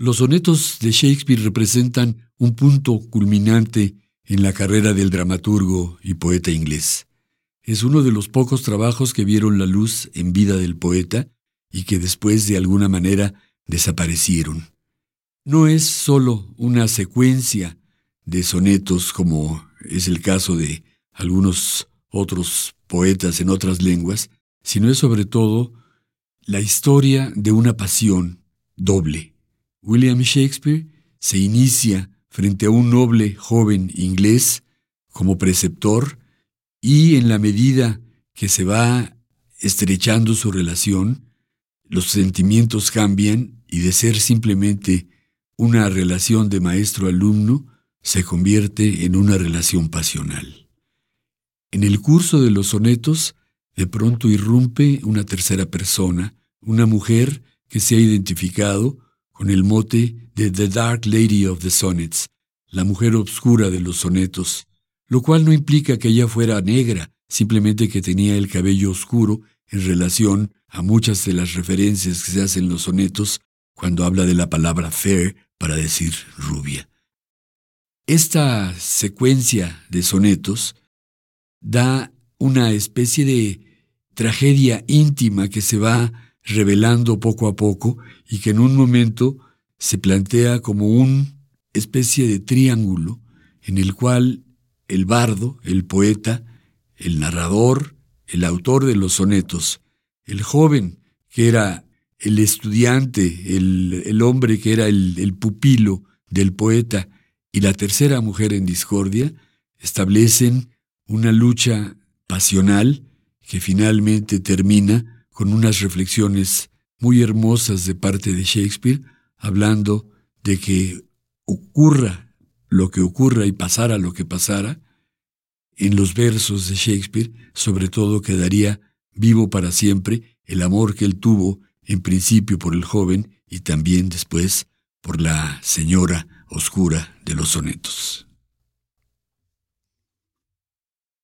Los sonetos de Shakespeare representan un punto culminante en la carrera del dramaturgo y poeta inglés. Es uno de los pocos trabajos que vieron la luz en vida del poeta y que después de alguna manera desaparecieron. No es sólo una secuencia de sonetos como es el caso de algunos otros poetas en otras lenguas, sino es sobre todo la historia de una pasión doble. William Shakespeare se inicia frente a un noble joven inglés como preceptor y en la medida que se va estrechando su relación, los sentimientos cambian y de ser simplemente una relación de maestro-alumno se convierte en una relación pasional. En el curso de los sonetos, de pronto irrumpe una tercera persona, una mujer que se ha identificado con el mote de The Dark Lady of the Sonnets, la mujer obscura de los sonetos, lo cual no implica que ella fuera negra, simplemente que tenía el cabello oscuro en relación a muchas de las referencias que se hacen en los sonetos cuando habla de la palabra fair para decir rubia. Esta secuencia de sonetos da una especie de tragedia íntima que se va revelando poco a poco y que en un momento se plantea como una especie de triángulo en el cual el bardo, el poeta, el narrador, el autor de los sonetos, el joven que era el estudiante, el, hombre que era el, pupilo del poeta y la tercera mujer en discordia, establecen una lucha pasional que finalmente termina con unas reflexiones muy hermosas de parte de Shakespeare, hablando de que ocurra lo que ocurra y pasara lo que pasara, en los versos de Shakespeare sobre todo quedaría vivo para siempre el amor que él tuvo en principio por el joven y también después por la señora oscura de los sonetos.